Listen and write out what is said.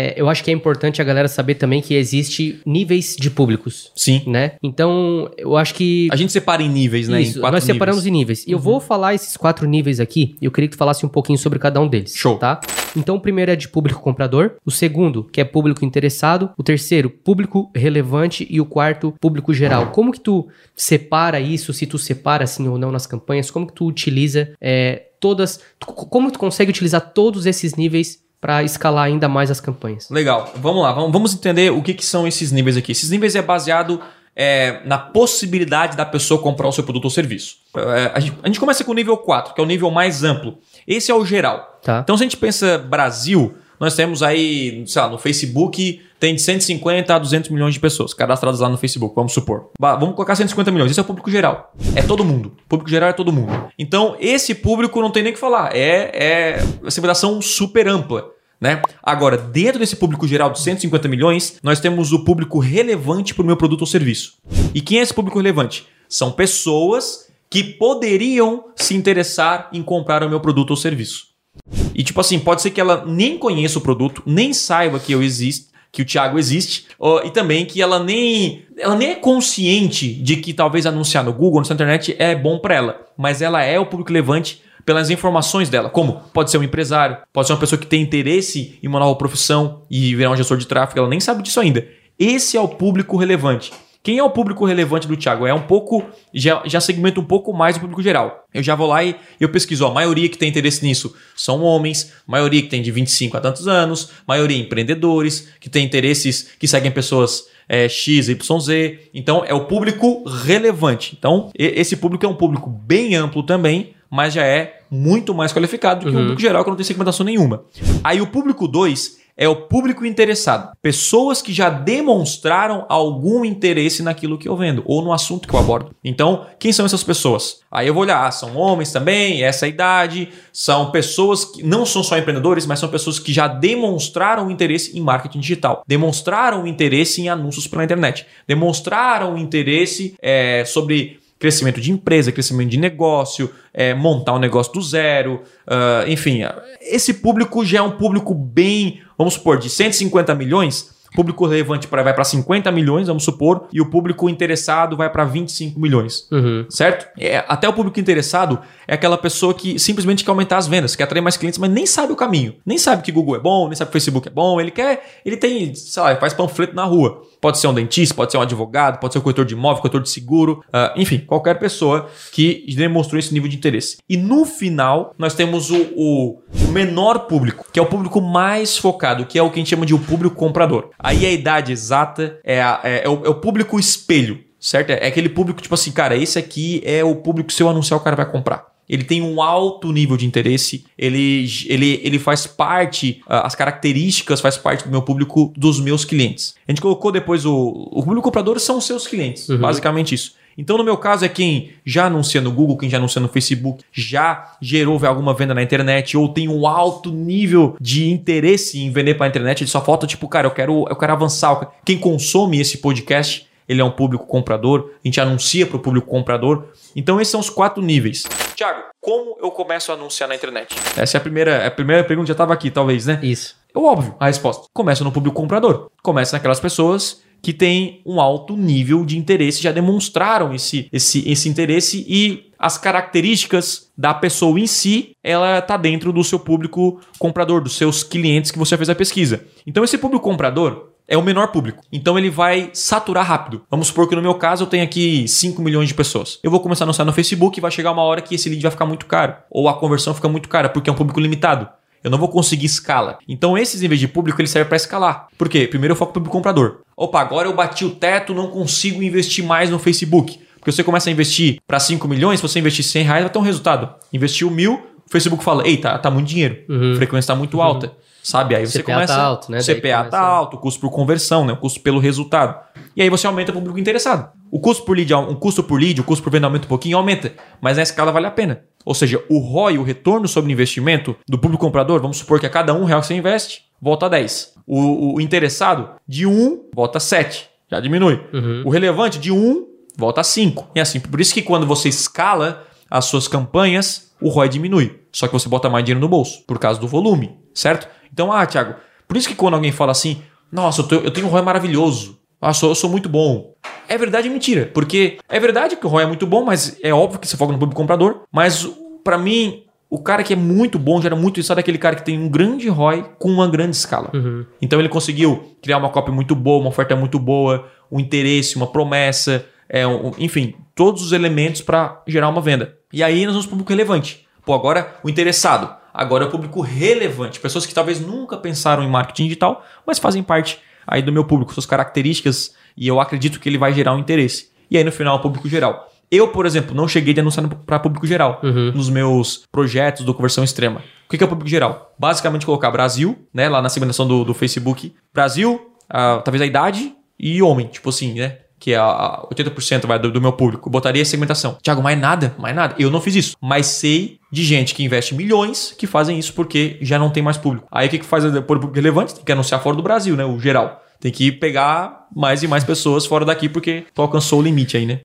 É, eu acho que é importante a galera saber também que existe níveis de públicos, Sim. né? Então, eu acho que A gente separa em níveis, né? Isso, em quatro nós separamos níveis. em níveis. E eu vou falar esses quatro níveis aqui, e eu queria que tu falasse um pouquinho sobre cada um deles. Show. Tá? Então, o primeiro é de público comprador, o segundo, que é público interessado, o terceiro, público relevante e o quarto, público geral. Como que tu separa isso, se tu separa assim ou não nas campanhas, como que tu utiliza é, todas, tu- como tu consegue utilizar todos esses níveis para escalar ainda mais as campanhas? Legal. Vamos lá. Vamos, entender o que, que são esses níveis aqui. Esses níveis é baseado é, na possibilidade da pessoa comprar o seu produto ou serviço. É, a, gente, a gente começa com o nível 4, que é o nível mais amplo. Esse é o geral. Tá? Então, se a gente pensa Brasil, nós temos aí, sei lá, no Facebook, tem de 150 a 200 milhões de pessoas cadastradas lá no Facebook, vamos supor. Ba- Vamos colocar 150 milhões, esse é o público geral. É todo mundo. O público geral é todo mundo. Então, esse público não tem nem o que falar. É, é uma segmentação super ampla. Né? Agora, dentro desse público geral de 150 milhões, nós temos o público relevante para o meu produto ou serviço. E quem é esse público relevante? São pessoas que poderiam se interessar em comprar o meu produto ou serviço. E tipo assim, pode ser que ela nem conheça o produto, nem saiba que eu existo, que o Thiago existe, e também que ela nem ela nem é consciente de que talvez anunciar no Google, na internet é bom para ela, mas ela é o público relevante pelas informações dela, como pode ser um empresário, pode ser uma pessoa que tem interesse em uma nova profissão e virar um gestor de tráfego, ela nem sabe disso ainda. Esse é o público relevante. Quem é o público relevante do Thiago? É um pouco. Já, já segmenta um pouco mais o público geral. Eu já vou lá e eu pesquiso. ó, A maioria que tem interesse nisso são homens, maioria que tem de 25 a tantos anos, maioria empreendedores, que tem interesses que seguem pessoas é, X, Y, Z. Então é o público relevante. Então, esse público é um público bem amplo também, mas já é muito mais qualificado do que o público geral, que não tem segmentação nenhuma. Aí o público 2 é o público interessado. Pessoas que já demonstraram algum interesse naquilo que eu vendo ou no assunto que eu abordo. Então, quem são essas pessoas? Aí eu vou olhar, ah, são homens também, essa idade, são pessoas que não são só empreendedores, mas são pessoas que já demonstraram interesse em marketing digital, demonstraram interesse em anúncios pela internet, demonstraram interesse é, sobre crescimento de empresa, crescimento de negócio, é, montar um negócio do zero, ah, enfim. Esse público já é um público bem, vamos supor, de 150 milhões, público relevante pra, vai para 50 milhões, vamos supor, e o público interessado vai para 25 milhões. Uhum. Certo? É, até o público interessado é aquela pessoa que simplesmente quer aumentar as vendas, quer atrair mais clientes, mas nem sabe o caminho. Nem sabe que Google é bom, nem sabe que Facebook é bom. Ele quer. Ele tem, sei lá, faz panfleto na rua. Pode ser um dentista, pode ser um advogado, pode ser um corretor de imóvel, corretor de seguro, ah, enfim, qualquer pessoa que demonstrou esse nível de interesse. E no final, nós temos o, o menor público, que é o público mais focado, que é o que a gente chama de o público comprador. Aí a idade exata é, a- é- é o, é o público espelho, certo? É aquele público, tipo assim, cara, esse aqui é o público que se eu anunciar o cara vai comprar. Ele tem um alto nível de interesse, ele, ele, ele faz parte, ah, as características faz parte do meu público, dos meus clientes. A gente colocou depois o, o público comprador são os seus clientes, basicamente isso. Então, no meu caso, é quem já anuncia no Google, quem já anuncia no Facebook, já gerou alguma venda na internet ou tem um alto nível de interesse em vender para a internet. Ele só falta, tipo, cara, eu quero, eu quero avançar. Quem consome esse podcast, ele é um público comprador, a gente anuncia para o público comprador. Então, esses são os quatro níveis. Tiago, como eu começo a anunciar na internet? Essa é a primeira, a primeira pergunta, já estava aqui, talvez, né? Isso. É óbvio a resposta. Começa no público comprador. Começa naquelas pessoas que têm um alto nível de interesse, já demonstraram esse, esse, esse interesse e as características da pessoa em si, ela está dentro do seu público comprador, dos seus clientes que você fez a pesquisa. Então esse público comprador é o menor público. Então ele vai saturar rápido. Vamos supor que no meu caso eu tenho aqui 5 milhões de pessoas. Eu vou começar a anunciar no Facebook e vai chegar uma hora que esse lead vai ficar muito caro. Ou a conversão fica muito cara, porque é um público limitado. Eu não vou conseguir escala. Então, esses níveis de público, ele serve para escalar. Por quê? Primeiro eu foco no público comprador. Opa, agora eu bati o teto, não consigo investir mais no Facebook. Porque você começa a investir para 5 milhões, se você investir 100 reais, vai ter um resultado. Investiu mil, o Facebook fala, ei, tá, tá muito dinheiro. A frequência tá muito alta. Sabe? Aí você CPA começa... tá alto, né? O CPA começa- tá alto, o custo por conversão, né? o custo pelo resultado. E aí você aumenta o público interessado. O custo por lead, um custo por lead, o custo por venda aumenta um pouquinho, aumenta. Mas na escala vale a pena. Ou seja, o ROI, o retorno sobre investimento do público comprador, vamos supor que a cada um real que você investe, volta 10. O, o interessado, de 1, volta 7. Já diminui. O relevante, de 1, volta 5. E assim, por isso que quando você escala as suas campanhas, o ROI diminui. Só que você bota mais dinheiro no bolso, por causa do volume, certo? Então, ah, Thiago, Por isso que quando alguém fala assim, nossa, eu, eu tenho um ROI maravilhoso, nossa, eu sou muito bom. É verdade e mentira. Porque é verdade que o ROI é muito bom, mas é óbvio que você foca no público comprador. Mas pra mim, o cara que é muito bom gera muito isso, sabe aquele cara que tem um grande ROI com uma grande escala. Então ele conseguiu criar uma copy muito boa, uma oferta muito boa, um interesse, uma promessa, é, um- enfim, todos os elementos para gerar uma venda. E aí nós vamos para o público relevante. Pô, agora o interessado. Agora é o público relevante. Pessoas que talvez nunca pensaram em marketing digital, mas fazem parte aí do meu público, suas características, e eu acredito que ele vai gerar um interesse. E aí no final, o público geral. Eu, por exemplo, não cheguei denunciando para público geral nos meus projetos do Conversão Extrema. O que que é o público geral? Basicamente colocar Brasil, né, lá na segmentação do, do Facebook. Brasil, ah, talvez a idade e homem, tipo assim, né? Que é a, a 80% vai do, do meu público. Botaria segmentação. Tiago, mais nada, mais nada. Eu não fiz isso. Mas sei de gente que investe milhões que fazem isso porque já não tem mais público. Aí o que, que faz por público relevante? Tem que anunciar fora do Brasil, né? O geral. Tem que pegar mais e mais pessoas fora daqui porque tu alcançou o limite aí, né?